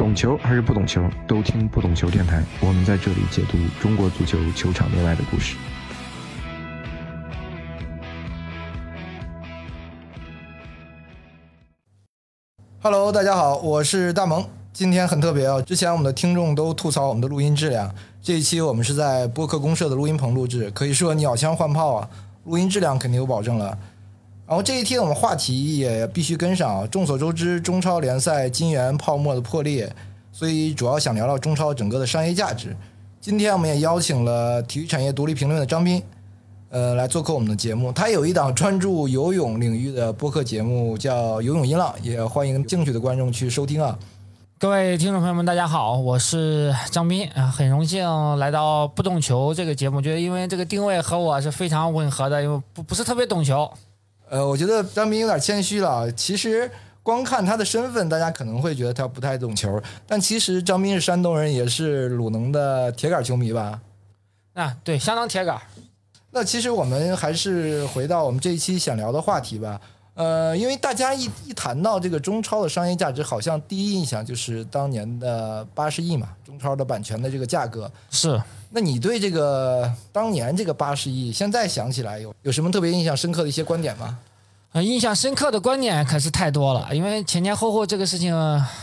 懂球还是不懂球，都听不懂球电台。我们在这里解读中国足球球场内外的故事。Hello，大家好，我是大萌。今天很特别啊，之前我们的听众都吐槽我们的录音质量，这一期我们是在播客公社的录音棚录制，可以说鸟枪换炮啊，录音质量肯定有保证了。然后这一期我们话题也必须跟上啊。众所周知，中超联赛金元泡沫的破裂，所以主要想聊聊中超整个的商业价值。今天我们也邀请了体育产业独立评论的张斌，呃，来做客我们的节目。他有一档专注游泳领域的播客节目，叫《游泳音浪》，也欢迎兴趣的观众去收听啊。各位听众朋友们，大家好，我是张斌啊，很荣幸来到不懂球这个节目，觉得因为这个定位和我是非常吻合的，因为不不是特别懂球。呃，我觉得张斌有点谦虚了。其实光看他的身份，大家可能会觉得他不太懂球，但其实张斌是山东人，也是鲁能的铁杆球迷吧？啊，对，相当铁杆。那其实我们还是回到我们这一期想聊的话题吧。呃，因为大家一一谈到这个中超的商业价值，好像第一印象就是当年的八十亿嘛，中超的版权的这个价格是。那你对这个当年这个八十亿，现在想起来有有什么特别印象深刻的一些观点吗？呃，印象深刻的观点可是太多了，因为前前后后这个事情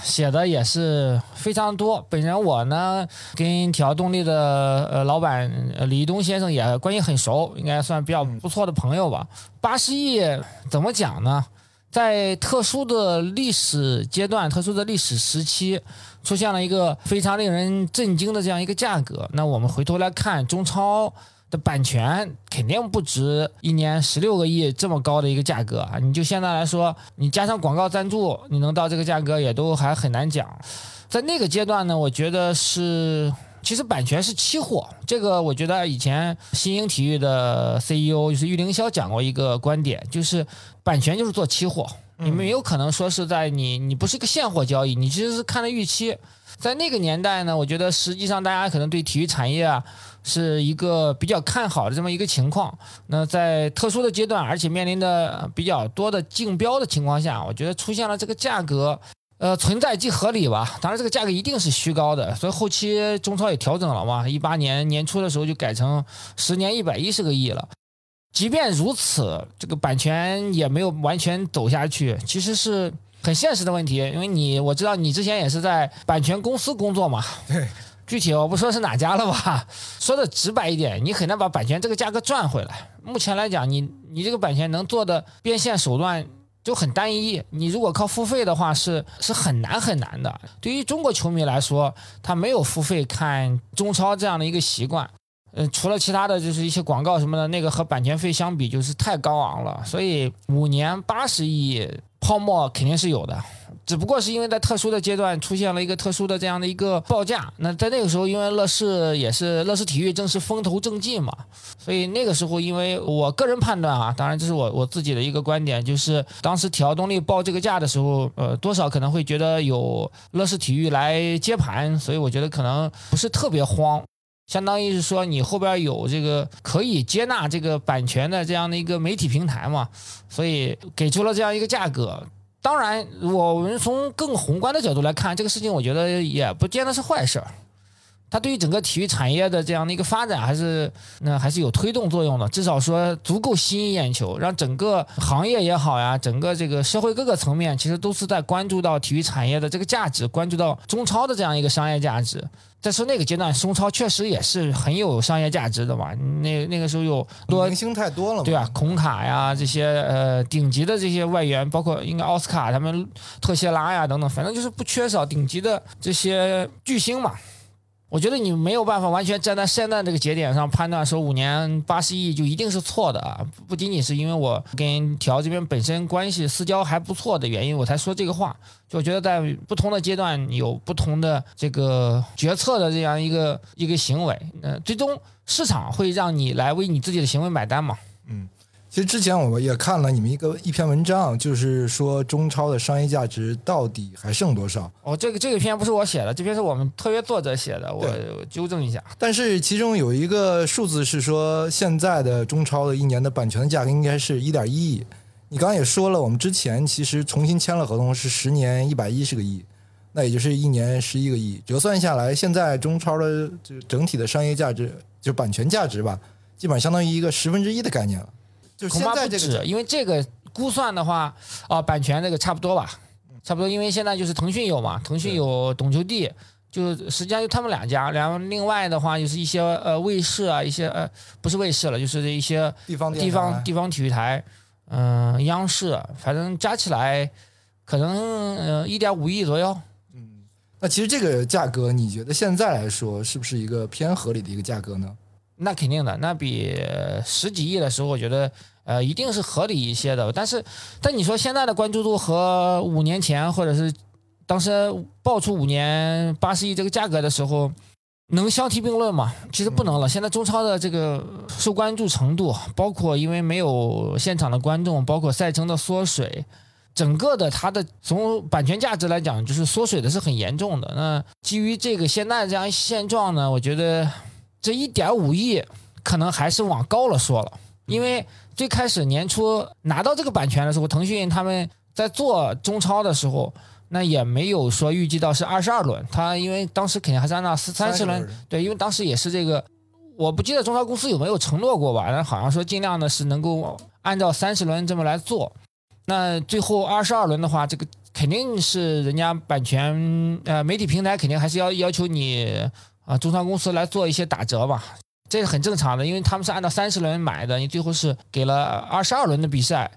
写的也是非常多。本人我呢，跟条动力的呃老板李东先生也关系很熟，应该算比较不错的朋友吧。八十亿怎么讲呢？在特殊的历史阶段、特殊的历史时期，出现了一个非常令人震惊的这样一个价格。那我们回头来看中超。的版权肯定不值一年十六个亿这么高的一个价格啊！你就现在来说，你加上广告赞助，你能到这个价格也都还很难讲。在那个阶段呢，我觉得是，其实版权是期货。这个我觉得以前新兴体育的 CEO 就是玉凌霄讲过一个观点，就是版权就是做期货，你没有可能说是在你你不是一个现货交易，你其实是看的预期。在那个年代呢，我觉得实际上大家可能对体育产业啊。是一个比较看好的这么一个情况。那在特殊的阶段，而且面临的比较多的竞标的情况下，我觉得出现了这个价格，呃，存在即合理吧。当然，这个价格一定是虚高的。所以后期中超也调整了嘛，一八年年初的时候就改成十年一百一十个亿了。即便如此，这个版权也没有完全走下去，其实是很现实的问题。因为你我知道你之前也是在版权公司工作嘛。对。具体我不说是哪家了吧，说的直白一点，你很难把版权这个价格赚回来。目前来讲，你你这个版权能做的变现手段就很单一，你如果靠付费的话，是是很难很难的。对于中国球迷来说，他没有付费看中超这样的一个习惯，呃，除了其他的就是一些广告什么的，那个和版权费相比就是太高昂了。所以五年八十亿泡沫肯定是有的。只不过是因为在特殊的阶段出现了一个特殊的这样的一个报价，那在那个时候，因为乐视也是乐视体育正是风头正劲嘛，所以那个时候，因为我个人判断啊，当然这是我我自己的一个观点，就是当时条动力报这个价的时候，呃，多少可能会觉得有乐视体育来接盘，所以我觉得可能不是特别慌，相当于是说你后边有这个可以接纳这个版权的这样的一个媒体平台嘛，所以给出了这样一个价格。当然，我们从更宏观的角度来看，这个事情我觉得也不见得是坏事儿。它对于整个体育产业的这样的一个发展，还是那还是有推动作用的。至少说足够吸引眼球，让整个行业也好呀，整个这个社会各个层面，其实都是在关注到体育产业的这个价值，关注到中超的这样一个商业价值。再说那个阶段，中超确实也是很有商业价值的嘛。那那个时候有多明星太多了，对啊，孔卡呀这些呃顶级的这些外援，包括应该奥斯卡他们、特谢拉呀等等，反正就是不缺少顶级的这些巨星嘛。我觉得你没有办法完全站在现在这个节点上判断说五年八十亿就一定是错的啊！不仅仅是因为我跟条这边本身关系私交还不错的原因，我才说这个话。就我觉得在不同的阶段有不同的这个决策的这样一个一个行为，呃，最终市场会让你来为你自己的行为买单嘛？嗯。其实之前我们也看了你们一个一篇文章，就是说中超的商业价值到底还剩多少？哦，这个这个篇不是我写的，这篇是我们特约作者写的，我纠正一下。但是其中有一个数字是说，现在的中超的一年的版权的价格应该是一点一亿。你刚刚也说了，我们之前其实重新签了合同是十年一百一十个亿。那也就是一年十一个亿，折算下来，现在中超的就整体的商业价值，就版权价值吧，基本上相当于一个十分之一的概念了。就是恐现怕不止，因为这个估算的话，啊、版权这个差不多吧，差不多，因为现在就是腾讯有嘛，腾讯有懂球帝，就实际上就他们两家，然后另外的话就是一些呃卫视啊，一些呃不是卫视了，就是一些地方电地台方地方体育台，嗯、央视，反正加起来可能呃一点五亿左右。那其实这个价格，你觉得现在来说是不是一个偏合理的一个价格呢？那肯定的，那比呃十几亿的时候，我觉得呃一定是合理一些的。但是，但你说现在的关注度和五年前或者是当时爆出五年八十亿这个价格的时候，能相提并论吗？其实不能了。现在中超的这个受关注程度，包括因为没有现场的观众，包括赛程的缩水。整个的它的从版权价值来讲，就是缩水的是很严重的。那基于这个现在这样现状呢，我觉得这一点五亿可能还是往高了说了，因为最开始年初拿到这个版权的时候，腾讯他们在做中超的时候，那也没有说预计到是二十二轮，他因为当时肯定还是按照三十轮轮，对，因为当时也是这个，我不记得中超公司有没有承诺过吧，但好像说尽量的是能够按照三十轮这么来做。那最后二十二轮的话，这个肯定是人家版权呃媒体平台肯定还是要要求你啊中超公司来做一些打折吧，这是很正常的，因为他们是按照三十轮买的，你最后是给了二十二轮的比赛，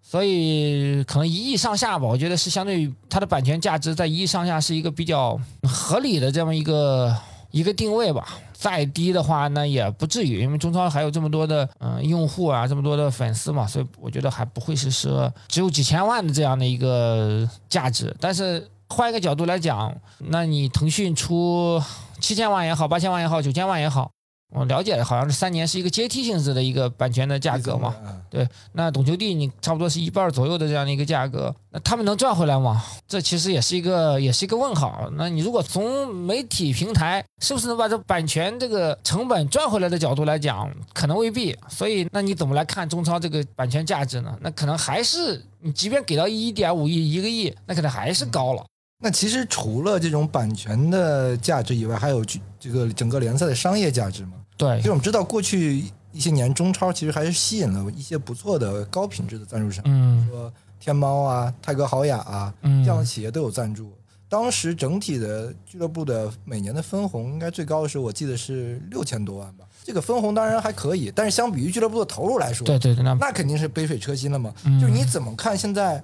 所以可能一亿上下吧，我觉得是相对于它的版权价值在一亿上下是一个比较合理的这么一个一个定位吧。再低的话，那也不至于，因为中超还有这么多的嗯、用户啊，这么多的粉丝嘛，所以我觉得还不会是说只有几千万的这样的一个价值。但是换一个角度来讲，那你腾讯出七千万也好，八千万也好，九千万也好，我了解的好像是三年是一个阶梯性质的一个版权的价格嘛。嗯对，那懂球帝你差不多是一半左右的这样的一个价格，那他们能赚回来吗？这其实也是一个也是一个问号。那你如果从媒体平台是不是能把这版权这个成本赚回来的角度来讲，可能未必。所以那你怎么来看中超这个版权价值呢？那可能还是你即便给到一点五亿一个亿，那可能还是高了。那其实除了这种版权的价值以外，还有这个整个联赛的商业价值嘛？对其实我们知道，过去一些年中超其实还是吸引了一些不错的高品质的赞助商，嗯比如说天猫啊、泰格豪雅啊嗯这样的企业都有赞助。当时整体的俱乐部的每年的分红应该最高的时候，我记得是六千多万吧。这个分红当然还可以，但是相比于俱乐部的投入来说，对对对，那那肯定是杯水车薪了嘛。嗯就是你怎么看现在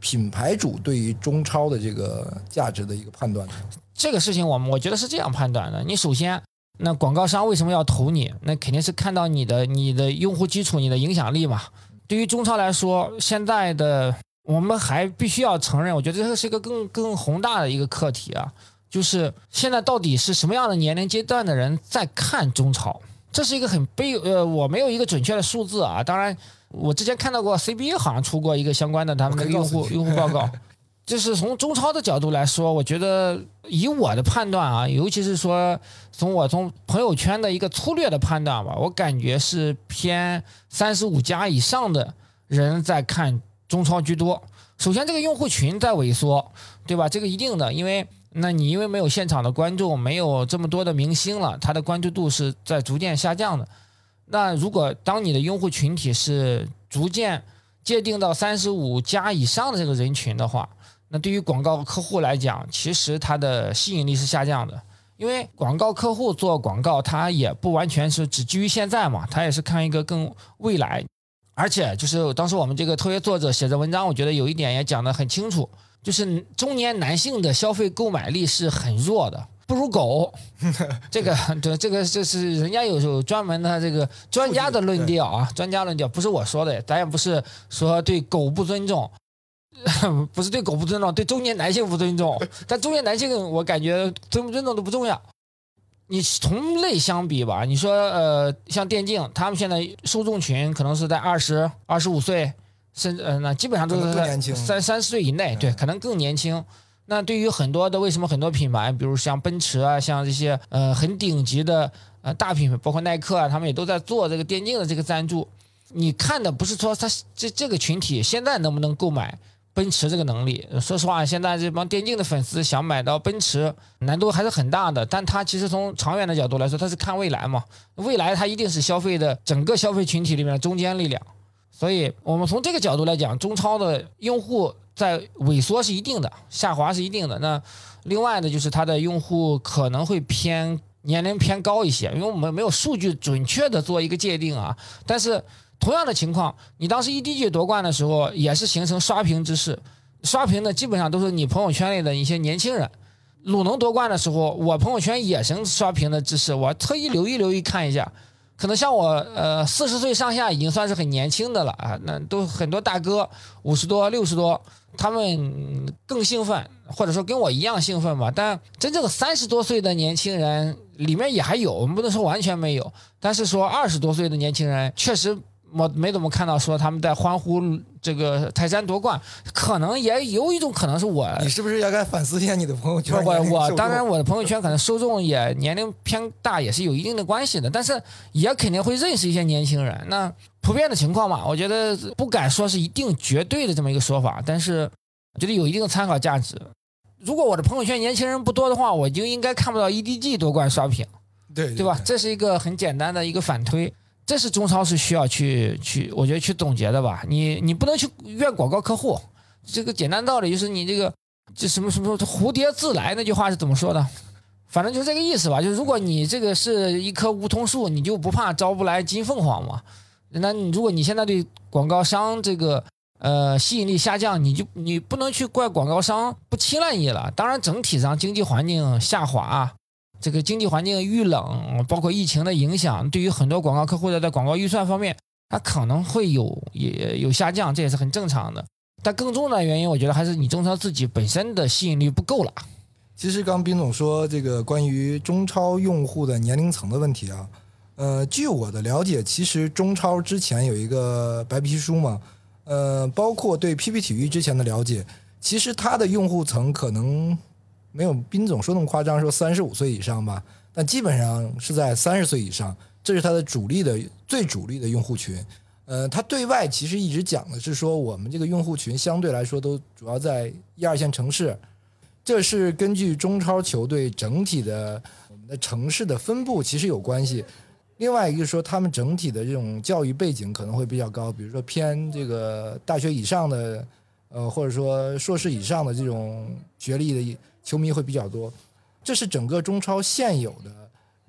品牌主对于中超的这个价值的一个判断？这个事情，我们我觉得是这样判断的：你首先，那广告商为什么要投你？那肯定是看到你的你的用户基础、你的影响力嘛。对于中超来说，现在的我们还必须要承认，我觉得这是一个更更宏大的一个课题啊，就是现在到底是什么样的年龄阶段的人在看中超？这是一个很悲呃，我没有一个准确的数字啊。当然，我之前看到过 CBA 好像出过一个相关的他们的用户 用户报告，就是从中超的角度来说，我觉得以我的判断啊，尤其是说从我从朋友圈的一个粗略的判断吧，我感觉是偏三十五加以上的人在看中超居多。首先，这个用户群在萎缩，对吧？这个一定的，因为那你因为没有现场的观众，没有这么多的明星了，他的关注度是在逐渐下降的。那如果当你的用户群体是逐渐界定到三十五加以上的这个人群的话，那对于广告客户来讲，其实它的吸引力是下降的，因为广告客户做广告，它也不完全是只基于现在嘛，它也是看一个更未来。而且就是当时我们这个特约作者写的文章，我觉得有一点也讲得很清楚，就是中年男性的消费购买力是很弱的，不如狗。这个对，这个这是人家有有专门的这个专家的论调啊，专家论调不是我说的，咱也不是说对狗不尊重。不是对狗不尊重，对中年男性不尊重。但中年男性，我感觉尊不尊重都不重要。你同类相比吧，你说呃，像电竞，他们现在受众群可能是在二十二十五岁，甚至呃，那基本上都是在三三十岁以内，对，嗯可能更年轻。那对于很多的，为什么很多品牌，比如像奔驰啊，像这些呃很顶级的呃大品牌，包括耐克啊，他们也都在做这个电竞的这个赞助。你看的不是说他这这个群体现在能不能购买，奔驰这个能力。说实话，现在这帮电竞的粉丝想买到奔驰，难度还是很大的。但他其实从长远的角度来说，他是看未来嘛，未来它一定是消费的整个消费群体里面的中坚力量。所以我们从这个角度来讲，中超的用户在萎缩是一定的，下滑是一定的。那另外呢，就是它的用户可能会偏年龄偏高一些，因为我们没有数据准确的做一个界定啊。但是同样的情况，你当时 EDG 夺冠的时候，也是形成刷屏之势，刷屏的基本上都是你朋友圈里的一些年轻人。鲁能夺冠的时候，我朋友圈也成刷屏的之势，我特意留意留意看一下。可能像我，呃，四十岁上下已经算是很年轻的了啊，那都很多大哥五十多、六十多，他们更兴奋，或者说跟我一样兴奋吧。但真正的三十多岁的年轻人里面也还有，我们不能说完全没有，但是说二十多岁的年轻人确实。我没怎么看到说他们在欢呼这个泰山夺冠，可能也有一种可能是我，你是不是要该反思一下你的朋友圈？我我当然我的朋友圈可能受众也年龄偏大，也是有一定的关系的，但是也肯定会认识一些年轻人。那普遍的情况嘛，我觉得不敢说是一定绝对的这么一个说法，但是我觉得有一定的参考价值。如果我的朋友圈年轻人不多的话，我就应该看不到 EDG 夺冠刷屏，对对吧？这是一个很简单的一个反推。这是中超是需要去去，我觉得去总结的吧。你你不能去怨广告客户，这个简单道理就是你这个这什么什么蝴蝶自来那句话是怎么说的？反正就这个意思吧。就如果你这个是一棵梧桐树，你就不怕招不来金凤凰嘛？那你如果你现在对广告商这个呃吸引力下降，你就你不能去怪广告商不青睐你了。当然整体上经济环境下滑。这个经济环境遇冷，包括疫情的影响，对于很多广告客户的在广告预算方面，它可能会有也有下降，这也是很正常的。但更重要的原因，我觉得还是你中超自己本身的吸引力不够了。其实刚斌总说这个关于中超用户的年龄层的问题啊，呃，据我的了解，其实中超之前有一个白皮书嘛，呃，包括对 PP 体育之前的了解，其实它的用户层可能。没有斌总说那么夸张，说三十五岁以上吧，但基本上是在三十岁以上，这是它的主力的最主力的用户群。呃，他对外其实一直讲的是说，我们这个用户群相对来说都主要在一二线城市，这是根据中超球队整体的我们的城市的分布其实有关系。另外一个说，他们整体的这种教育背景可能会比较高，比如说偏这个大学以上的，呃，或者说硕士以上的这种学历的。球迷会比较多，这是整个中超现有的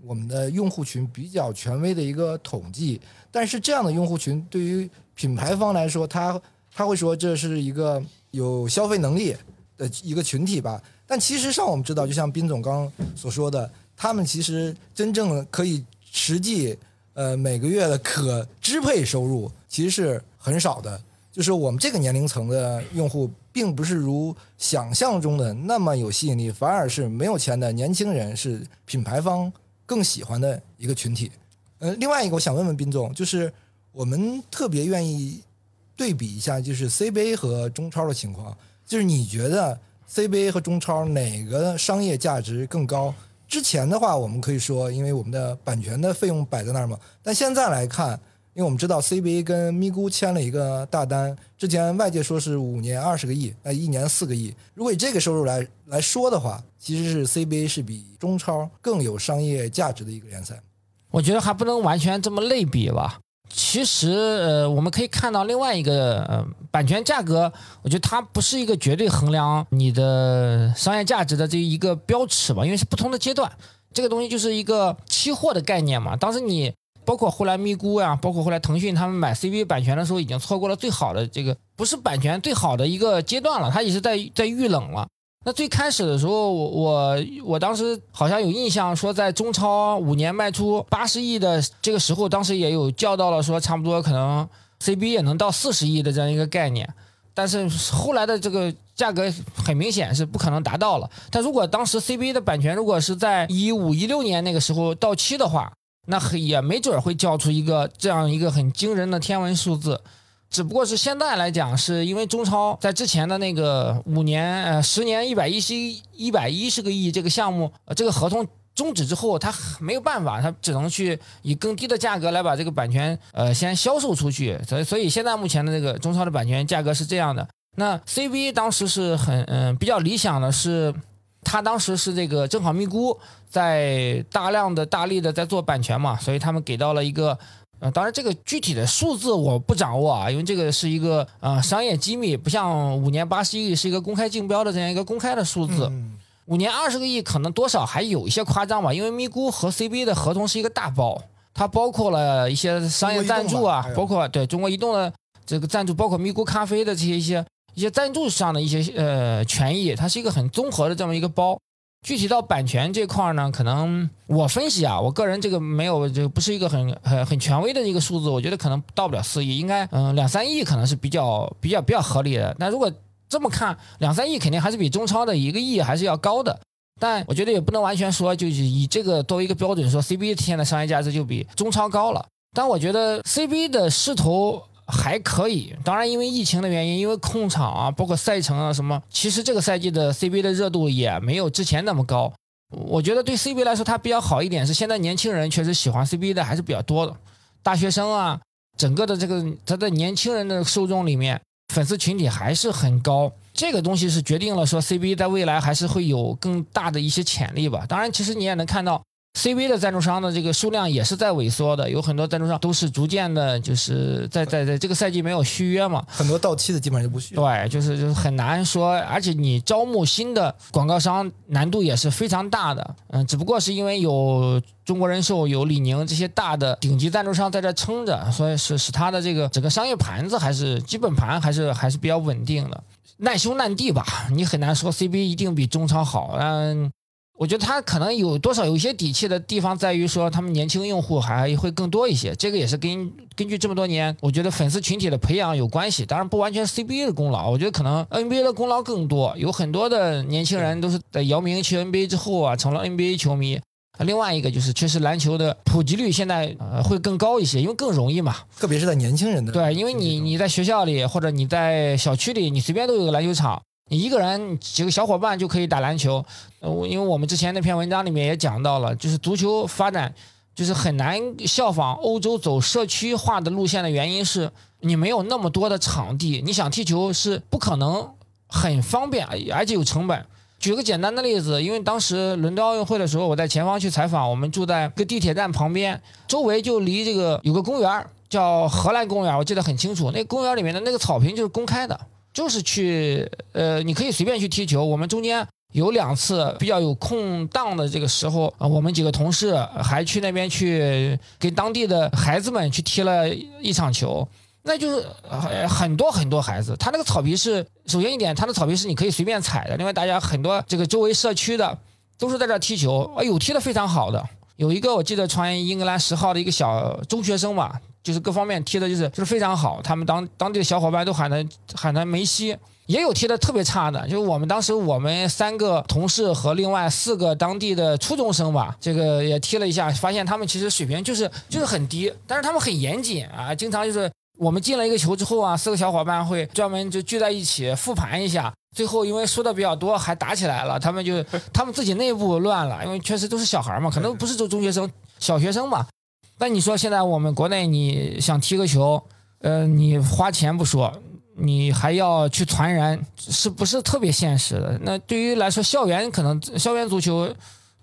我们的用户群比较权威的一个统计。但是这样的用户群对于品牌方来说，他他会说这是一个有消费能力的一个群体吧。但其实上我们知道，就像斌总刚所说的，他们其实真正可以实际呃每个月的可支配收入其实是很少的。就是我们这个年龄层的用户。并不是如想象中的那么有吸引力，反而是没有钱的年轻人是品牌方更喜欢的一个群体。呃，另外一个我想问问斌总，就是我们特别愿意对比一下，就是 CBA 和中超的情况，就是你觉得 CBA 和中超哪个商业价值更高？之前的话，我们可以说，因为我们的版权的费用摆在那儿嘛，但现在来看。因为我们知道 CBA 跟咪咕签了一个大单，之前外界说是五年二十个亿，呃，一年四个亿。如果以这个收入来来说的话，其实是 CBA 是比中超更有商业价值的一个联赛。我觉得还不能完全这么类比吧。其实，呃，我们可以看到另外一个呃版权价格，我觉得它不是一个绝对衡量你的商业价值的这一个标尺吧，因为是不同的阶段。这个东西就是一个期货的概念嘛。当时你。包括后来咪咕呀，包括后来腾讯他们买 CBA 版权的时候，已经错过了最好的这个不是版权最好的一个阶段了，它也是在在遇冷了。那最开始的时候，我我我当时好像有印象说，在中超五年卖出八十亿的这个时候，当时也有叫到了说，差不多可能 CBA 也能到四十亿的这样一个概念。但是后来的这个价格很明显是不可能达到了。但如果当时 CBA 的版权如果是在一五一六年那个时候到期的话，那也没准会叫出一个这样一个很惊人的天文数字，只不过是现在来讲，是因为中超在之前的那个五年呃十年一百一十一一百一十个亿这个项目呃，这个合同终止之后，他没有办法，他只能去以更低的价格来把这个版权呃先销售出去，所以所以现在目前的这个中超的版权价格是这样的。那 CBA 当时是很嗯比较理想的是，他当时是这个正好咪咕在大量的大力的在做版权嘛，所以他们给到了一个。呃，当然，这个具体的数字我不掌握啊，因为这个是一个呃商业机密，不像五年八十亿是一个公开竞标的这样一个公开的数字。五年二十个亿可能多少还有一些夸张吧，因为咪咕和 CBA 的合同是一个大包，它包括了一些商业赞助啊，包括对中国移动的这个赞助，包括咪咕咖啡的这些一些一些赞助上的一些呃权益，它是一个很综合的这么一个包。具体到版权这块呢，可能我分析啊，我个人这个没有，这不是一个很很很权威的一个数字，我觉得可能到不了四亿，应该嗯两三亿可能是比较比较比较合理的。那如果这么看，两三亿肯定还是比中超的一个亿还是要高的，但我觉得也不能完全说就是以这个作为一个标准说 CBA 体现的商业价值就比中超高了。但我觉得 CBA 的势头。还可以，当然因为疫情的原因，因为控场啊，包括赛程啊什么，其实这个赛季的 CBA 的热度也没有之前那么高。我觉得对 CBA 来说，它比较好一点是，现在年轻人确实喜欢 CBA 的还是比较多的，大学生啊，整个的这个它的年轻人的受众里面，粉丝群体还是很高。这个东西是决定了说 CBA 在未来还是会有更大的一些潜力吧。当然，其实你也能看到。CBA 的赞助商的这个数量也是在萎缩的，有很多赞助商都是逐渐的，就是在在在这个赛季没有续约嘛，很多到期的基本上就不续。对，就是就是很难说，而且你招募新的广告商难度也是非常大的。嗯，只不过是因为有中国人寿、有李宁这些大的顶级赞助商在这撑着，所以使使他的这个整个商业盘子还是基本盘还是还是比较稳定的。难兄难弟吧，你很难说 CBA 一定比中超好。嗯。我觉得他可能有多少有一些底气的地方，在于说他们年轻用户还会更多一些，这个也是跟根据这么多年，我觉得粉丝群体的培养有关系。当然不完全是 CBA 的功劳，我觉得可能 NBA 的功劳更多。有很多的年轻人都是在姚明去 NBA 之后啊，成了 NBA 球迷。另外一个就是确实篮球的普及率现在呃会更高一些，因为更容易嘛。特别是在年轻人的对，因为你你在学校里或者你在小区里，你随便都有个篮球场。你一个人几个小伙伴就可以打篮球，呃，因为我们之前那篇文章里面也讲到了，就是足球发展就是很难效仿欧洲走社区化的路线的原因是，你没有那么多的场地，你想踢球是不可能很方便，而且有成本。举个简单的例子，因为当时伦敦奥运会的时候，我在前方去采访，我们住在个地铁站旁边，周围就离这个有个公园叫荷兰公园，我记得很清楚，那公园里面的那个草坪就是公开的。就是去，呃，你可以随便去踢球。我们中间有两次比较有空档的这个时候，啊，我们几个同事还去那边去给当地的孩子们去踢了一场球。那就是很多很多孩子，他那个草皮是首先一点，他的草皮是你可以随便踩的。另外，大家很多这个周围社区的都是在这踢球，哎呦，踢得非常好的。有一个我记得穿英格兰十号的一个小中学生吧。就是各方面踢的，就是就是非常好。他们当当地的小伙伴都喊他喊他梅西，也有踢的特别差的。就是我们当时我们三个同事和另外四个当地的初中生吧，这个也踢了一下，发现他们其实水平就是就是很低，但是他们很严谨啊，经常就是我们进了一个球之后啊，四个小伙伴会专门就聚在一起复盘一下。最后因为输的比较多，还打起来了。他们就他们自己内部乱了，因为确实都是小孩嘛，可能不是中中学生，小学生嘛。那你说现在我们国内你想踢个球，呃，你花钱不说，你还要去传人，是不是特别现实的？那对于来说，校园可能校园足球，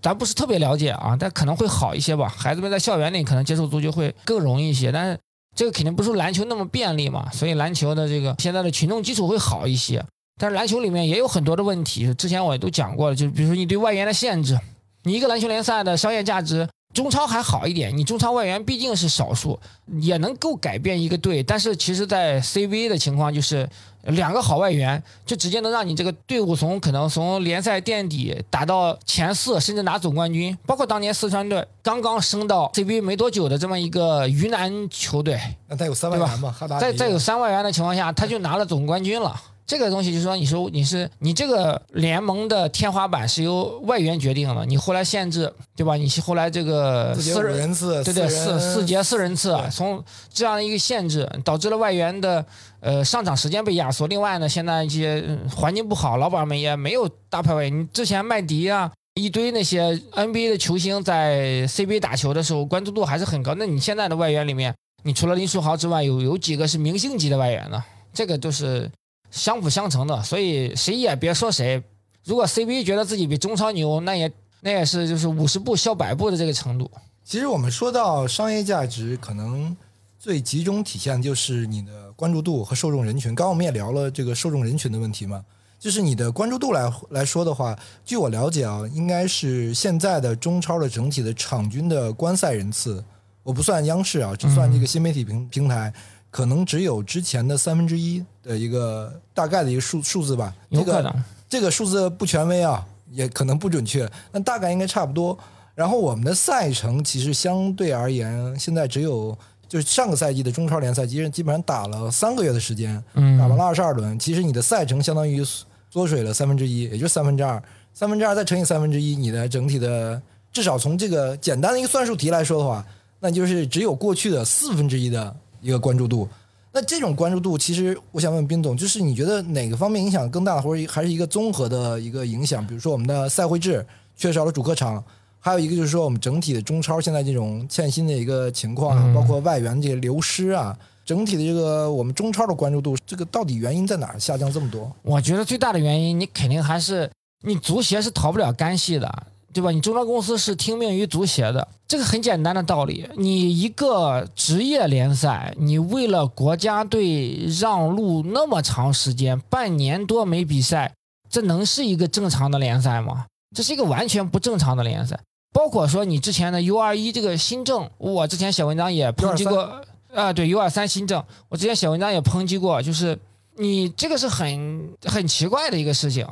咱不是特别了解啊，但可能会好一些吧。孩子们在校园里可能接触足球会更容易一些，但是这个肯定不是篮球那么便利嘛，所以篮球的这个现在的群众基础会好一些。但是篮球里面也有很多的问题，之前我也都讲过了，就是比如说你对外援的限制，你一个篮球联赛的商业价值。中超还好一点，你中超外援毕竟是少数，也能够改变一个队。但是其实，在 CBA 的情况就是，两个好外援就直接能让你这个队伍从可能从联赛垫底打到前四，甚至拿总冠军。包括当年四川队刚刚升到 CBA 没多久的这么一个云南球队，那再有三外援嘛？在再有三外援的情况下，他就拿了总冠军了。这个东西就是说，你说你是你这个联盟的天花板是由外援决定的，你后来限制，对吧？你后来这个四人次，对对，四四节四人次，从这样的一个限制，导致了外援的呃上场时间被压缩。另外呢，现在一些环境不好，老板们也没有大排位。你之前麦迪啊，一堆那些 NBA 的球星在 CBA 打球的时候，关注度还是很高。那你现在的外援里面，你除了林书豪之外，有有几个是明星级的外援呢？这个就是。相辅相成的，所以谁也别说谁。如果 CBA 觉得自己比中超牛，那也那也是就是五十步笑百步的这个程度。其实我们说到商业价值，可能最集中体现就是你的关注度和受众人群。刚刚我们也聊了这个受众人群的问题嘛，就是你的关注度来来说的话，据我了解啊，应该是现在的中超的整体的场均的观赛人次，我不算央视啊，只算这个新媒体平平台，可能只有之前的三分之一的一个大概的一个数数字吧。有可能，这个数字不权威啊，也可能不准确，但大概应该差不多。然后我们的赛程其实相对而言，现在只有就是上个赛季的中超联赛，其实基本上打了三个月的时间，打完了二十二轮。其实你的赛程相当于缩水了三分之一，也就三分之二，三分之二再乘以三分之一，你的整体的至少从这个简单的一个算术题来说的话，那就是只有过去的四分之一的一个关注度。那这种关注度，其实我想问冰总，就是你觉得哪个方面影响更大，或者还是一个综合的一个影响？比如说我们的赛会制缺少了主客场。还有一个就是说，我们整体的中超现在这种欠薪的一个情况啊，包括外援这个流失啊，整体的这个我们中超的关注度，这个到底原因在哪儿下降这么多？我觉得最大的原因，你肯定还是你足协是逃不了干系的，对吧？你中超公司是听命于足协的，这个很简单的道理。你一个职业联赛，你为了国家队让路那么长时间，半年多没比赛，这能是一个正常的联赛吗？这是一个完全不正常的联赛。包括说你之前的 U 二一这个新政，我之前写文章也抨击过啊，对 U 二三新政，我之前写文章也抨击过，就是你这个是很很奇怪的一个事情，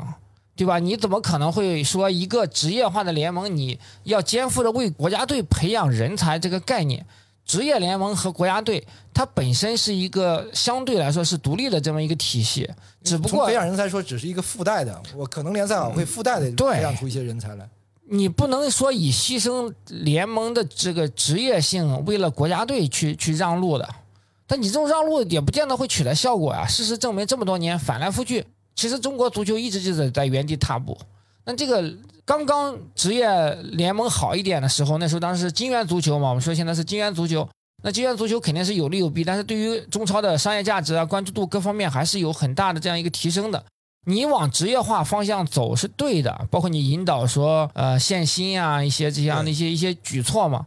对吧？你怎么可能会说一个职业化的联盟，你要肩负着为国家队培养人才这个概念？职业联盟和国家队它本身是一个相对来说是独立的这么一个体系，只不过培养人才说只是一个附带的，我可能联赛好会附带的培养出一些人才来。你不能说以牺牲联盟的这个职业性，为了国家队去去让路的，但你这种让路也不见得会取得效果啊。事实证明，这么多年反来覆去，其实中国足球一直就是在原地踏步。那这个刚刚职业联盟好一点的时候，那时候当时是金元足球嘛，我们说现在是金元足球，那金元足球肯定是有利有弊，但是对于中超的商业价值啊、关注度各方面还是有很大的这样一个提升的。你往职业化方向走是对的，包括你引导说呃限薪啊一些这样的一些一些举措嘛，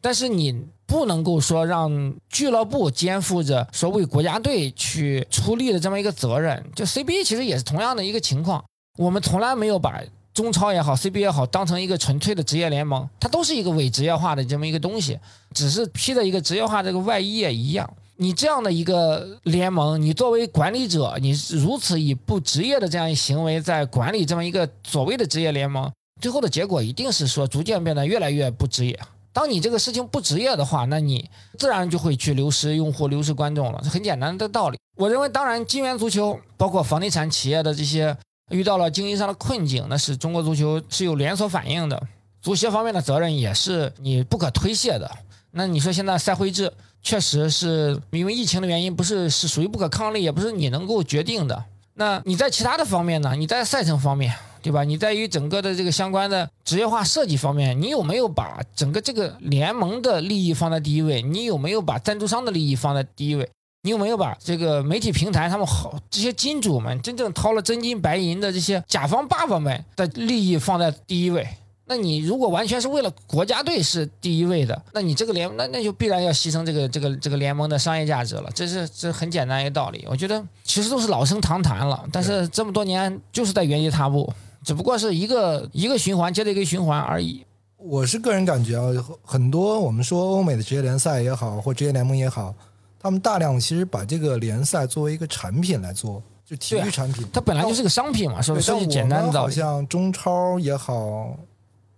但是你不能够说让俱乐部肩负着说为国家队去出力的这么一个责任。就 CBA 其实也是同样的一个情况，我们从来没有把中超也好，CBA 也好当成一个纯粹的职业联盟，它都是一个伪职业化的这么一个东西，只是披着一个职业化这个外衣也一样。你这样的一个联盟，你作为管理者，你如此以不职业的这样一行为在管理这么一个所谓的职业联盟，最后的结果一定是说逐渐变得越来越不职业。当你这个事情不职业的话，那你自然就会去流失用户、流失观众了，这很简单的道理。我认为，当然，金元足球包括房地产企业的这些遇到了经营上的困境，那是中国足球是有连锁反应的，足协方面的责任也是你不可推卸的。那你说现在赛会制？确实是因为疫情的原因，不是是属于不可抗力，也不是你能够决定的。那你在其他的方面呢？你在赛程方面，对吧？你在于整个的这个相关的职业化设计方面，你有没有把整个这个联盟的利益放在第一位？你有没有把赞助商的利益放在第一位？你有没有把这个媒体平台他们好这些金主们真正掏了真金白银的这些甲方爸爸们的利益放在第一位？那你如果完全是为了国家队是第一位的，那你这个联那那就必然要牺牲这个这个这个联盟的商业价值了，这是这很简单一个道理。我觉得其实都是老生常谈了，但是这么多年就是在原地踏步，只不过是一个一个循环接着一个循环而已。我是个人感觉啊，很多我们说欧美的职业联赛也好，或职业联盟也好，他们大量其实把这个联赛作为一个产品来做，就体育产品，它本来就是个商品嘛，说说句简单的，好像中超也好。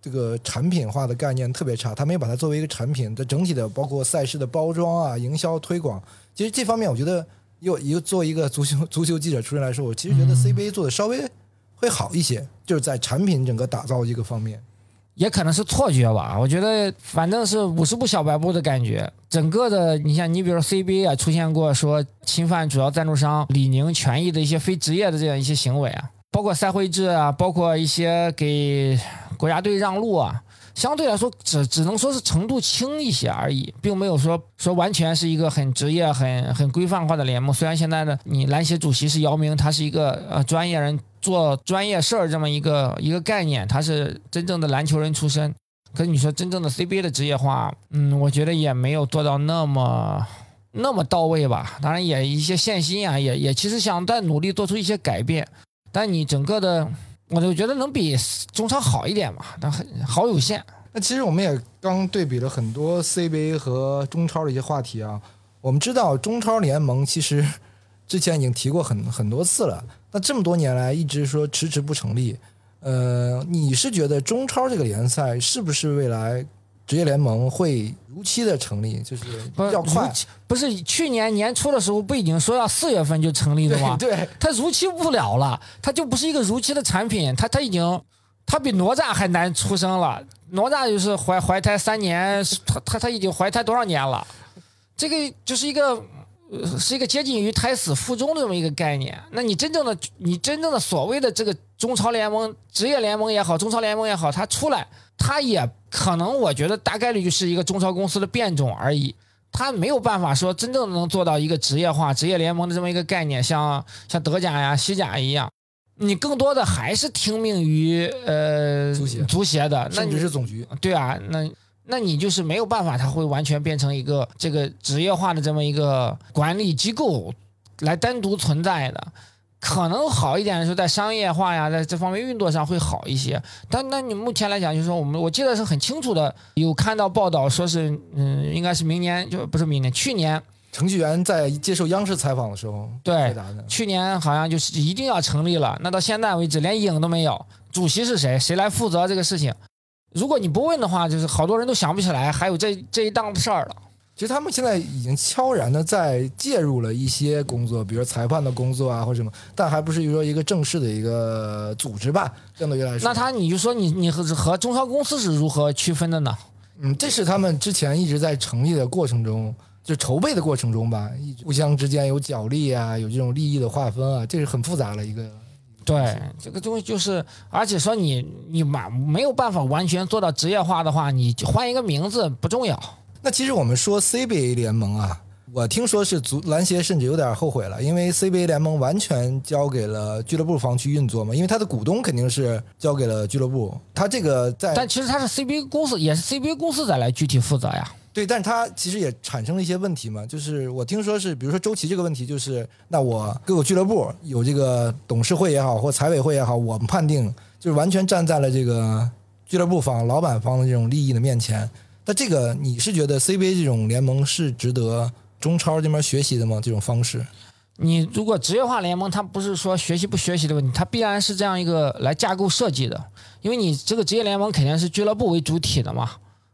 这个产品化的概念特别差，他没有把它作为一个产品的整体的，包括赛事的包装啊、营销推广。其实这方面，我觉得又又做一个足球足球记者出身来说，我其实觉得 CBA 做的稍微会好一些，就是在产品整个打造一个方面，也可能是错觉吧。我觉得反正是五十步小白步的感觉。整个的，你像你比如 CBA 啊，出现过说侵犯主要赞助商李宁权益的一些非职业的这样一些行为啊，包括赛会制啊，包括一些给。国家队让路啊，相对来说只只能说是程度轻一些而已，并没有说说完全是一个很职业、很很规范化的联盟。虽然现在的你篮协主席是姚明，他是一个呃专业人做专业事儿这么一个一个概念，他是真正的篮球人出身。可是你说真正的 CBA 的职业化，嗯，我觉得也没有做到那么那么到位吧。当然也一些限薪啊，也也其实想在努力做出一些改变，但你整个的。我就觉得能比中超好一点吧，但很好有限。那其实我们也刚对比了很多 CBA 和中超的一些话题啊。我们知道中超联盟其实之前已经提过很很多次了，那这么多年来一直说迟迟不成立。呃，你是觉得中超这个联赛是不是未来？职业联盟会如期的成立，就是比较快。不是去年年初的时候不已经说要四月份就成立的吗？对，它如期不了了，它就不是一个如期的产品。它它已经，它比哪吒还难出生了。哪吒就是怀怀胎三年，他他他已经怀胎多少年了？这个就是一个是一个接近于胎死腹中的这么一个概念。那你真正的你真正的所谓的这个中超联盟、职业联盟也好，中超联盟也好，它出来。它也可能，我觉得大概率就是一个中超公司的变种而已。它没有办法说真正能做到一个职业化、职业联盟的这么一个概念，像像德甲呀、西甲一样。你更多的还是听命于呃足协足协的，那你是总局。对啊，那那你就是没有办法，它会完全变成一个这个职业化的这么一个管理机构来单独存在的。可能好一点的时候在商业化呀，在这方面运作上会好一些。但那你目前来讲，就是说我们我记得是很清楚的，有看到报道说是，嗯，应该是明年就不是明年，去年程序员在接受央视采访的时候对去年好像就是一定要成立了。那到现在为止连影都没有，主席是谁？谁来负责这个事情？如果你不问的话，就是好多人都想不起来还有这这一档子事儿了。其实他们现在已经悄然的在介入了一些工作，比如说裁判的工作啊，或者什么，但还不是说一个正式的一个组织吧，相对于来说。那他你就说你你和和中超公司是如何区分的呢？嗯，这是他们之前一直在成立的过程中，就筹备的过程中吧，互相之间有角力啊，有这种利益的划分啊，这是很复杂的一个。对，这个东西就是，而且说你你嘛没有办法完全做到职业化的话，你换一个名字不重要。那其实我们说 CBA 联盟啊，我听说是足篮协甚至有点后悔了，因为 CBA 联盟完全交给了俱乐部方去运作嘛，因为他的股东肯定是交给了俱乐部，他这个在，但其实他是 CBA 公司，也是 CBA 公司再来具体负责呀。对，但是他其实也产生了一些问题嘛，就是我听说是，比如说周琦这个问题，就是那我各个俱乐部有这个董事会也好，或财委会也好，我们判定就是完全站在了这个俱乐部方、老板方的这种利益的面前。那这个你是觉得 CBA 这种联盟是值得中超这边学习的吗？这种方式？你如果职业化联盟，它不是说学习不学习的问题，它必然是这样一个来架构设计的。因为你这个职业联盟肯定是俱乐部为主体的嘛，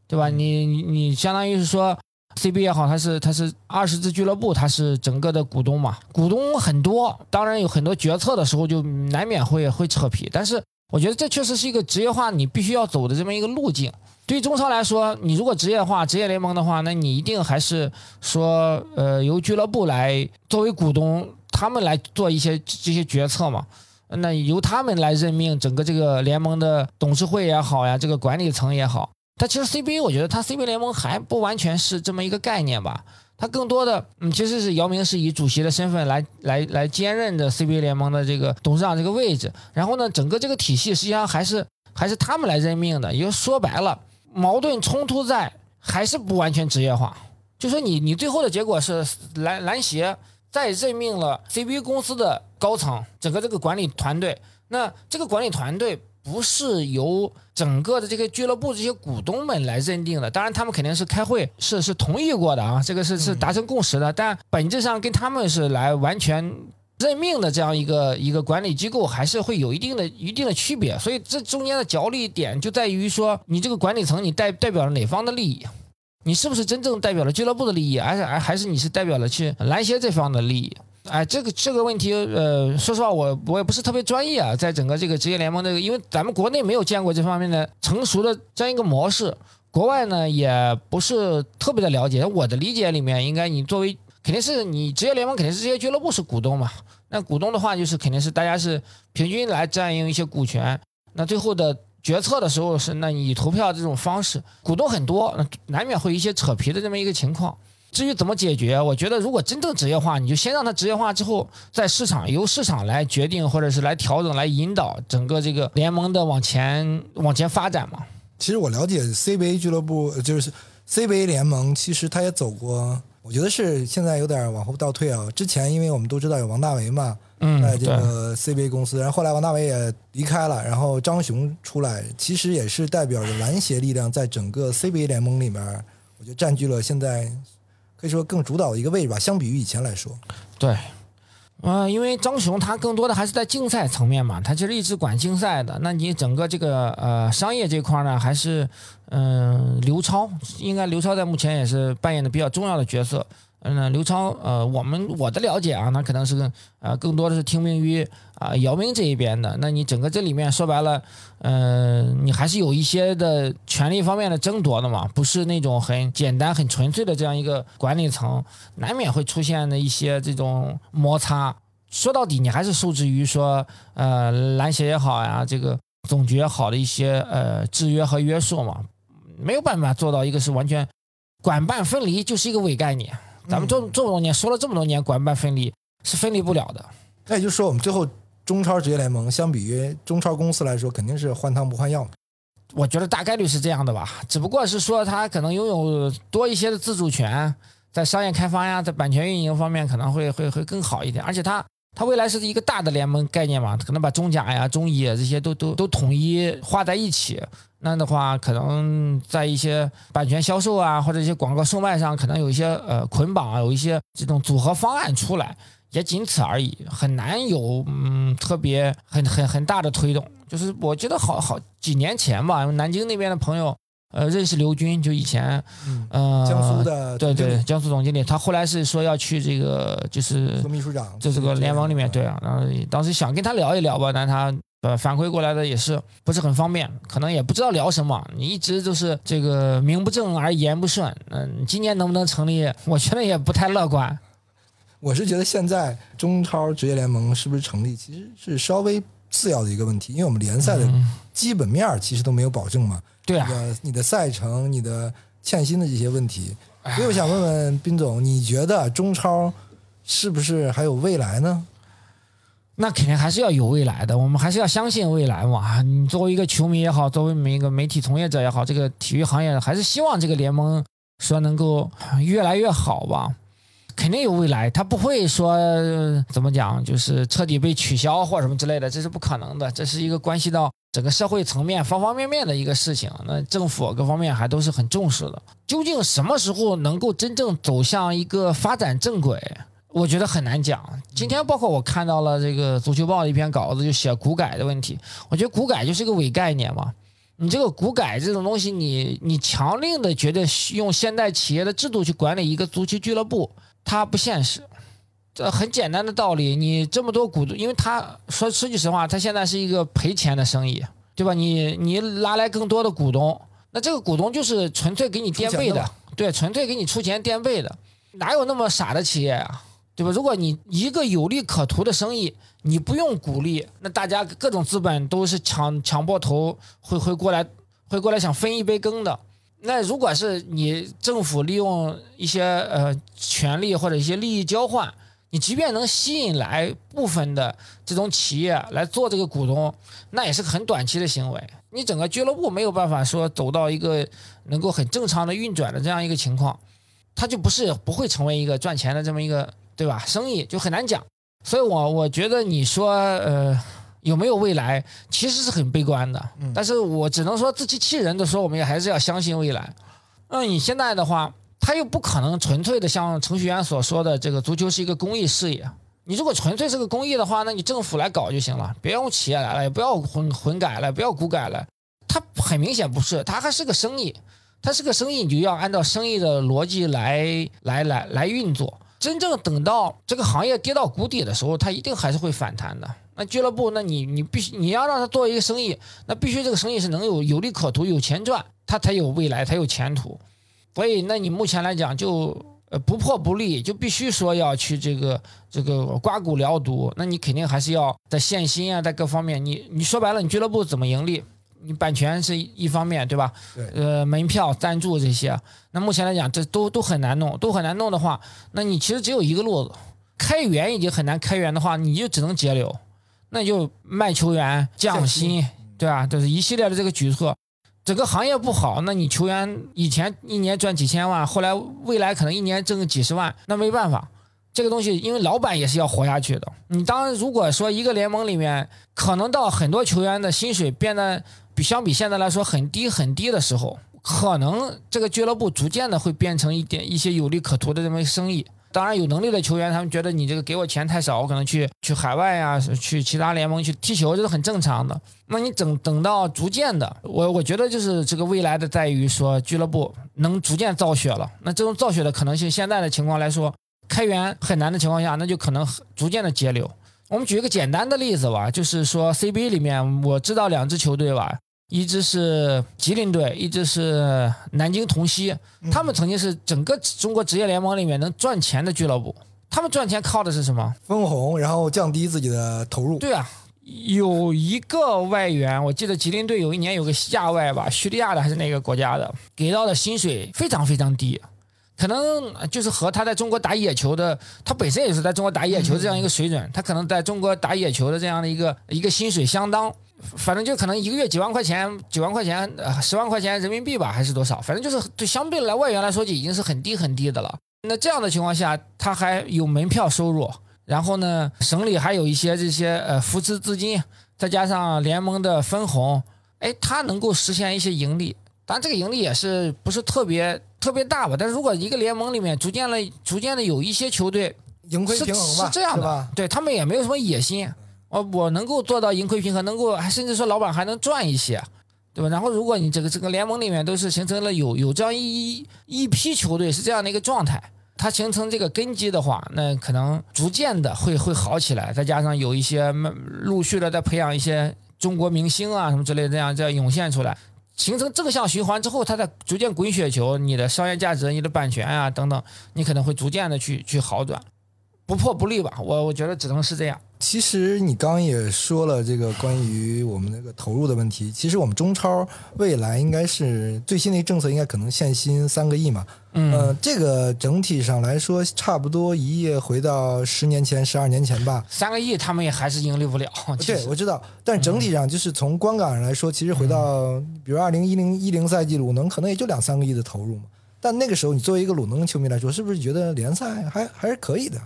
对吧？你你你相当于是说 CBA 也好，它是它是二十支俱乐部，它是整个的股东嘛，股东很多，当然有很多决策的时候就难免会会扯皮。但是我觉得这确实是一个职业化你必须要走的这么一个路径。对于中超来说，你如果职业化、职业联盟的话，那你一定还是说，呃，由俱乐部来作为股东，他们来做一些这些决策嘛。那由他们来任命整个这个联盟的董事会也好呀，这个管理层也好。但其实 CBA 我觉得它 CBA 联盟还不完全是这么一个概念吧。它更多的，嗯，其实是姚明是以主席的身份来来来兼任的 CBA 联盟的这个董事长这个位置。然后呢，整个这个体系实际上还是还是他们来任命的。也就说白了。矛盾冲突在还是不完全职业化，就说你你最后的结果是篮篮协再任命了 CBA 公司的高层，整个这个管理团队，那这个管理团队不是由整个的这个俱乐部这些股东们来认定的，当然他们肯定是开会是是同意过的啊，这个是是达成共识的，但本质上跟他们是来完全。任命的这样一个一个管理机构还是会有一定的一定的区别，所以这中间的角力点就在于说，你这个管理层你代代表了哪方的利益？你是不是真正代表了俱乐部的利益，还是还还是你是代表了去篮协这方的利益？哎，这个这个问题，呃，说实话，我我也不是特别专业啊，在整个这个职业联盟这个，因为咱们国内没有见过这方面的成熟的这样一个模式，国外呢也不是特别的了解。我的理解里面，应该你作为。肯定是你职业联盟肯定是这些俱乐部是股东嘛？那股东的话就是肯定是大家是平均来占用一些股权，那最后的决策的时候是那以投票这种方式，股东很多，难免会有一些扯皮的这么一个情况。至于怎么解决，我觉得如果真正职业化，你就先让它职业化之后，在市场由市场来决定，或者是来调整、来引导整个这个联盟的往前往前发展嘛。其实我了解 CBA 俱乐部，就是 CBA 联盟，其实他也走过，我觉得是现在有点往后倒退啊。之前因为我们都知道有王大为嘛，嗯，在这，个 CBA 公司，然后后来王大为也离开了，然后张雄出来，其实也是代表着篮协力量在整个 CBA 联盟里面，我觉得占据了现在可以说更主导一个位置吧，相比于以前来说。对，嗯，因为张雄他更多的还是在竞赛层面嘛，他其实一直管竞赛的。那你整个这个呃商业这块呢，还是嗯、刘超，应该刘超在目前也是扮演的比较重要的角色。嗯，刘超，呃，我们我的了解啊，那可能是呃更多的是听命于啊、姚明这一边的。那你整个这里面说白了，嗯、你还是有一些的权力方面的争夺的嘛，不是那种很简单、很纯粹的这样一个管理层，难免会出现的一些这种摩擦。说到底，你还是受制于说，呃，篮协也好呀，这个总局也好的一些呃制约和约束嘛，没有办法做到一个是完全管办分离，就是一个伪概念。咱们这这么多年说了这么多年，管办分离是分离不了的。那也就是说，我们最后中超职业联盟相比于中超公司来说，肯定是换汤不换药。我觉得大概率是这样的吧，只不过是说他可能拥有多一些的自主权，在商业开发呀，在版权运营方面可能会会会更好一点，而且他他未来是一个大的联盟概念嘛，可能把中甲呀、中乙这些都都都统一划在一起，那的话可能在一些版权销售啊或者一些广告售卖上，可能有一些呃捆绑啊，有一些这种组合方案出来。也仅此而已，很难有嗯特别很很很大的推动。就是我记得好好几年前吧，南京那边的朋友呃认识刘军，就以前嗯，呃江苏的对对江苏总经理，他后来是说要去这个就是秘书长，就这个联盟里面，对啊，然后当时想跟他聊一聊吧，但他呃反馈过来的也是不是很方便，可能也不知道聊什么，你一直就是这个名不正而言不顺，嗯，今年能不能成立，我觉得也不太乐观。我是觉得现在中超职业联盟是不是成立，其实是稍微次要的一个问题，因为我们联赛的基本面儿其实都没有保证嘛，对啊你，的你的赛程、你的欠薪的这些问题，所以我想问问斌总，你觉得中超是不是还有未来呢？那肯定还是要有未来的，我们还是要相信未来嘛。你作为一个球迷也好，作为一个媒体从业者也好，这个体育行业还是希望这个联盟说能够越来越好吧。肯定有未来，他不会说怎么讲，就是彻底被取消或什么之类的，这是不可能的。这是一个关系到整个社会层面方方面面的一个事情，那政府各方面还都是很重视的。究竟什么时候能够真正走向一个发展正轨？我觉得很难讲。今天包括我看到了这个足球报的一篇稿子，就写股改的问题。我觉得股改就是个伪概念嘛。你这个股改这种东西，你你强令的觉得用现代企业的制度去管理一个足球俱乐部，它不现实。这很简单的道理，你这么多股东，因为他说说句实话，他现在是一个赔钱的生意，对吧？你你拉来更多的股东，那这个股东就是纯粹给你垫背的的，对，纯粹给你出钱垫背的，哪有那么傻的企业啊？对吧？如果你一个有利可图的生意，你不用鼓励，那大家各种资本都是抢抢破头，会会过来会过来想分一杯羹的。那如果是你政府利用一些呃权利或者一些利益交换，你即便能吸引来部分的这种企业来做这个股东，那也是很短期的行为。你整个俱乐部没有办法说走到一个能够很正常的运转的这样一个情况，它就不是不会成为一个赚钱的这么一个对吧？生意就很难讲。所以我我觉得你说呃有没有未来，其实是很悲观的。但是我只能说自欺欺人的说，我们也还是要相信未来。那你现在的话，他又不可能纯粹的像程序员所说的，这个足球是一个公益事业。你如果纯粹是个公益的话，那你政府来搞就行了，别用企业来了，也不要混混改了，不要股改了。它很明显不是，它还是个生意，它是个生意，你就要按照生意的逻辑来来来来运作。真正等到这个行业跌到谷底的时候，它一定还是会反弹的。那俱乐部，那你你必须你要让它做一个生意，那必须这个生意是能有有利可图、有钱赚，它才有未来，才有前途。所以，那你目前来讲就呃不破不立，就必须说要去这个这个刮骨疗毒。那你肯定还是要在限薪啊，在各方面，你你说白了，你俱乐部怎么盈利？你版权是一方面，对吧？对呃，门票、赞助这些，那目前来讲，这都都很难弄，都很难弄的话，那你其实只有一个路子，开源已经很难开源的话，你就只能节流，那就卖球员、降降薪，对吧？就是一系列的这个举措。整个行业不好，那你球员以前一年赚几千万，后来未来可能一年挣个几十万，那没办法。这个东西，因为老板也是要活下去的。你当如果说一个联盟里面，可能到很多球员的薪水变得比相比现在来说很低很低的时候，可能这个俱乐部逐渐的会变成一点一些有利可图的这么一个生意。当然，有能力的球员，他们觉得你这个给我钱太少，我可能去去海外呀、去其他联盟去踢球，这是很正常的。那你等等到逐渐的，我我觉得就是这个未来的在于说俱乐部能逐渐造血了。那这种造血的可能性，现在的情况来说，开源很难的情况下，那就可能逐渐的节流。我们举一个简单的例子吧，就是说 CBA 里面我知道两支球队吧，一支是吉林队，一支是南京同曦，他们曾经是整个中国职业联盟里面能赚钱的俱乐部。他们赚钱靠的是什么？分红，然后降低自己的投入。对啊，有一个外援，我记得吉林队有一年有个亚外吧，叙利亚的还是哪个国家的，给到的薪水非常非常低，可能就是和他在中国打野球的，他本身也是在中国打野球这样一个水准，他可能在中国打野球的这样的一个一个薪水相当，反正就可能一个月几万块钱，几万块钱，呃，十万块钱人民币吧，还是多少，反正就是对相对来外援来说就已经是很低很低的了。那这样的情况下，他还有门票收入。然后呢，省里还有一些这些呃扶持资金，再加上联盟的分红，哎，他能够实现一些盈利。当然，这个盈利也是不是特别特别大吧？但是如果一个联盟里面逐渐的、逐渐的有一些球队盈亏是平衡吧，是这样的吧？，对他们也没有什么野心，我我能够做到盈亏平衡，能够甚至说老板还能赚一些，对吧？然后如果你这个这个联盟里面都是形成了有有这样一一一批球队是这样的一个状态。它形成这个根基的话，那可能逐渐的会会好起来，再加上有一些陆续的在培养一些中国明星啊什么之类的，这样这样涌现出来，形成正向循环之后，它在逐渐滚雪球，你的商业价值、你的版权啊等等，你可能会逐渐的去去好转，不破不立吧？我我觉得只能是这样。其实你刚刚也说了这个关于我们那个投入的问题。其实我们中超未来应该是最新的一政策，应该可能限薪三个亿嘛。嗯，呃，这个整体上来说，差不多一夜回到十年前、十二年前吧。三个亿他们也还是盈利不了。对，我知道，但整体上就是从观感上来说，其实回到比如二零一零一零赛季鲁能可能也就两三个亿的投入嘛。但那个时候，你作为一个鲁能球迷来说，是不是觉得联赛还还是可以的，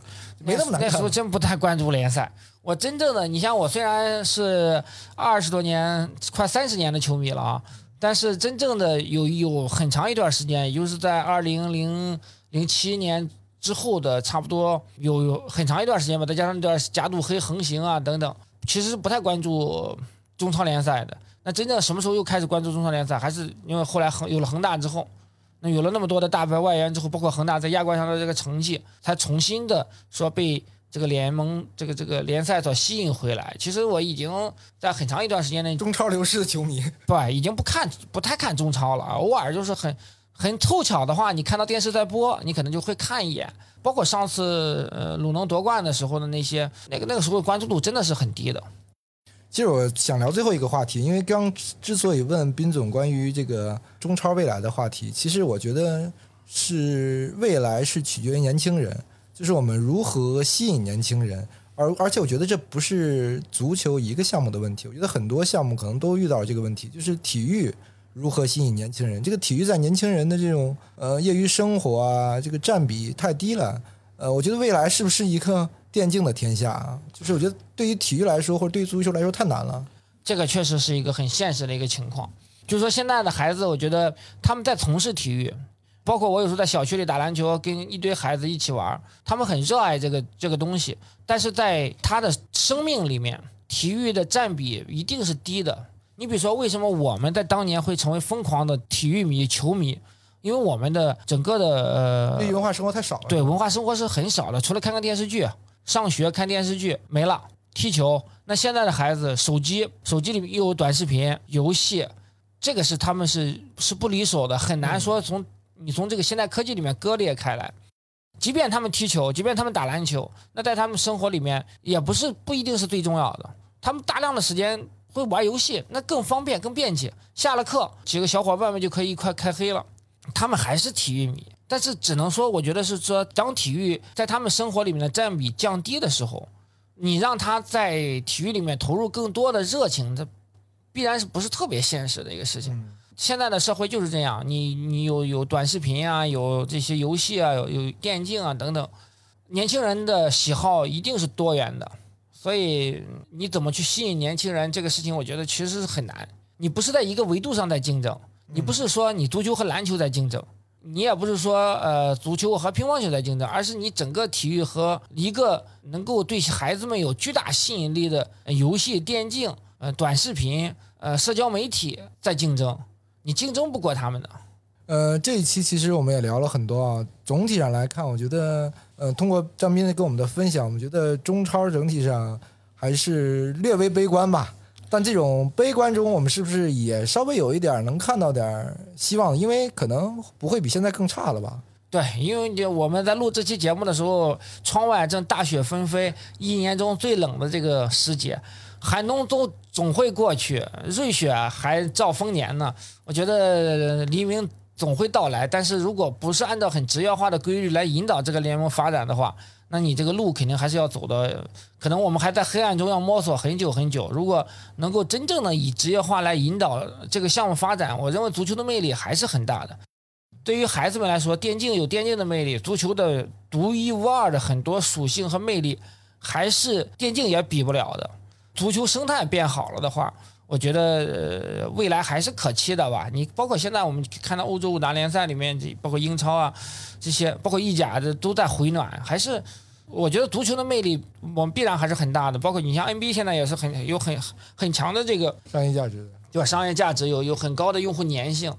没那么难那时候？真不太关注联赛。我真正的，你像我虽然是二十多年、快三十年的球迷了啊，但是真正的有有很长一段时间，也就是在二零零零七年之后的，差不多有有很长一段时间吧，再加上那段加杜黑横行啊等等，其实是不太关注中超联赛的。那真正什么时候又开始关注中超联赛？还是因为后来恒有了恒大之后，那有了那么多的大牌外援之后，包括恒大在亚冠上的这个成绩，才重新的说被这个联盟、这个这个联赛所吸引回来。其实我已经在很长一段时间内，中超流失的球迷，对已经不看不太看中超了，偶尔就是很很凑巧的话，你看到电视在播，你可能就会看一眼。包括上次呃鲁能夺冠的时候的那些，那个那个时候关注度真的是很低的。其实我想聊最后一个话题，因为刚之所以问斌总关于这个中超未来的话题，其实我觉得是未来是取决于年轻人，就是我们如何吸引年轻人，而而且我觉得这不是足球一个项目的问题，我觉得很多项目可能都遇到这个问题，就是体育如何吸引年轻人，这个体育在年轻人的这种呃业余生活啊，这个占比太低了，呃，我觉得未来是不是一个电竞的天下啊？就是我觉得对于体育来说，或者对于足球来说太难了。这个确实是一个很现实的一个情况。就是说，现在的孩子，我觉得他们在从事体育，包括我有时候在小区里打篮球，跟一堆孩子一起玩，他们很热爱这个这个东西，但是在他的生命里面，体育的占比一定是低的。你比如说，为什么我们在当年会成为疯狂的体育迷、球迷？因为我们的整个的呃对文化生活太少了。对，文化生活是很少的，除了看看电视剧、上学看电视剧没了，踢球。那现在的孩子，手机手机里面又有短视频、游戏，这个是他们是是不离手的，很难说从你从这个现代科技里面割裂开来。即便他们踢球，即便他们打篮球，那在他们生活里面也不是不一定是最重要的。他们大量的时间会玩游戏，那更方便更便捷。下了课，几个小伙伴们就可以一块开黑了。他们还是体育迷，但是只能说，我觉得是说，当体育在他们生活里面的占比降低的时候，你让他在体育里面投入更多的热情，这必然是不是特别现实的一个事情。现在的社会就是这样，你你有有短视频啊，有这些游戏啊，有有电竞啊等等，年轻人的喜好一定是多元的。所以你怎么去吸引年轻人这个事情，我觉得其实是很难。你不是在一个维度上在竞争，你不是说你足球和篮球在竞争，你也不是说呃足球和乒乓球在竞争，而是你整个体育和一个能够对孩子们有巨大吸引力的游戏、电竞、呃短视频、呃社交媒体在竞争，你竞争不过他们的。呃，这一期其实我们也聊了很多啊。总体上来看，我觉得，呃，通过张斌跟我们的分享，我们觉得中超整体上还是略微悲观吧。但这种悲观中，我们是不是也稍微有一点能看到点希望？因为可能不会比现在更差了吧？对，因为我们在录这期节目的时候，窗外正大雪纷飞，一年中最冷的这个时节，寒冬总总会过去，瑞雪还兆丰年呢。我觉得黎明。总会到来，但是如果不是按照很职业化的规律来引导这个联盟发展的话，那你这个路肯定还是要走的。可能我们还在黑暗中要摸索很久很久。如果能够真正的以职业化来引导这个项目发展，我认为足球的魅力还是很大的。对于孩子们来说，电竞有电竞的魅力，足球的独一无二的很多属性和魅力，还是电竞也比不了的。足球生态变好了的话。我觉得未来还是可期的吧。你包括现在我们看到欧洲五大联赛里面，包括英超啊，这些包括意甲的都在回暖，还是我觉得足球的魅力，我们必然还是很大的。包括你像 NBA 现在也是很有很很强的这个商业价值，对吧？商业价值有有很高的用户粘性，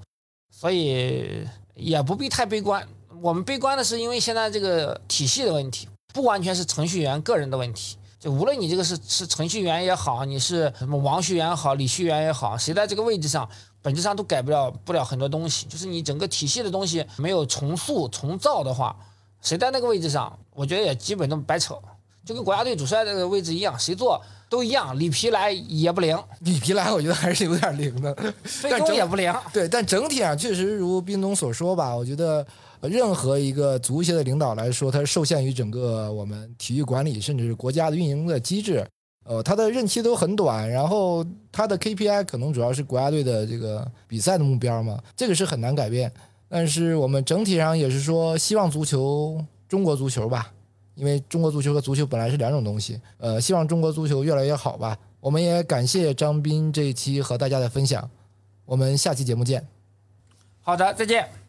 所以也不必太悲观。我们悲观的是因为现在这个体系的问题，不完全是程序员个人的问题。就无论你这个是是程序员也好，你是什么王序员也好，李序员也好，谁在这个位置上，本质上都改不了不了很多东西。就是你整个体系的东西没有重塑重造的话，谁在那个位置上，我觉得也基本都白扯。就跟国家队主帅这个位置一样，谁做都一样，里皮来也不灵。里皮来我觉得还是有点灵的，费东也不灵。对，但整体上确实如斌总所说吧，我觉得。任何一个足协的领导来说，他受限于整个我们体育管理，甚至是国家的运营的机制，呃，他的任期都很短，然后他的 KPI 可能主要是国家队的这个比赛的目标嘛，这个是很难改变。但是我们整体上也是说，希望足球，中国足球吧，因为中国足球和足球本来是两种东西，呃，希望中国足球越来越好吧。我们也感谢张斌这一期和大家的分享，我们下期节目见。好的，再见。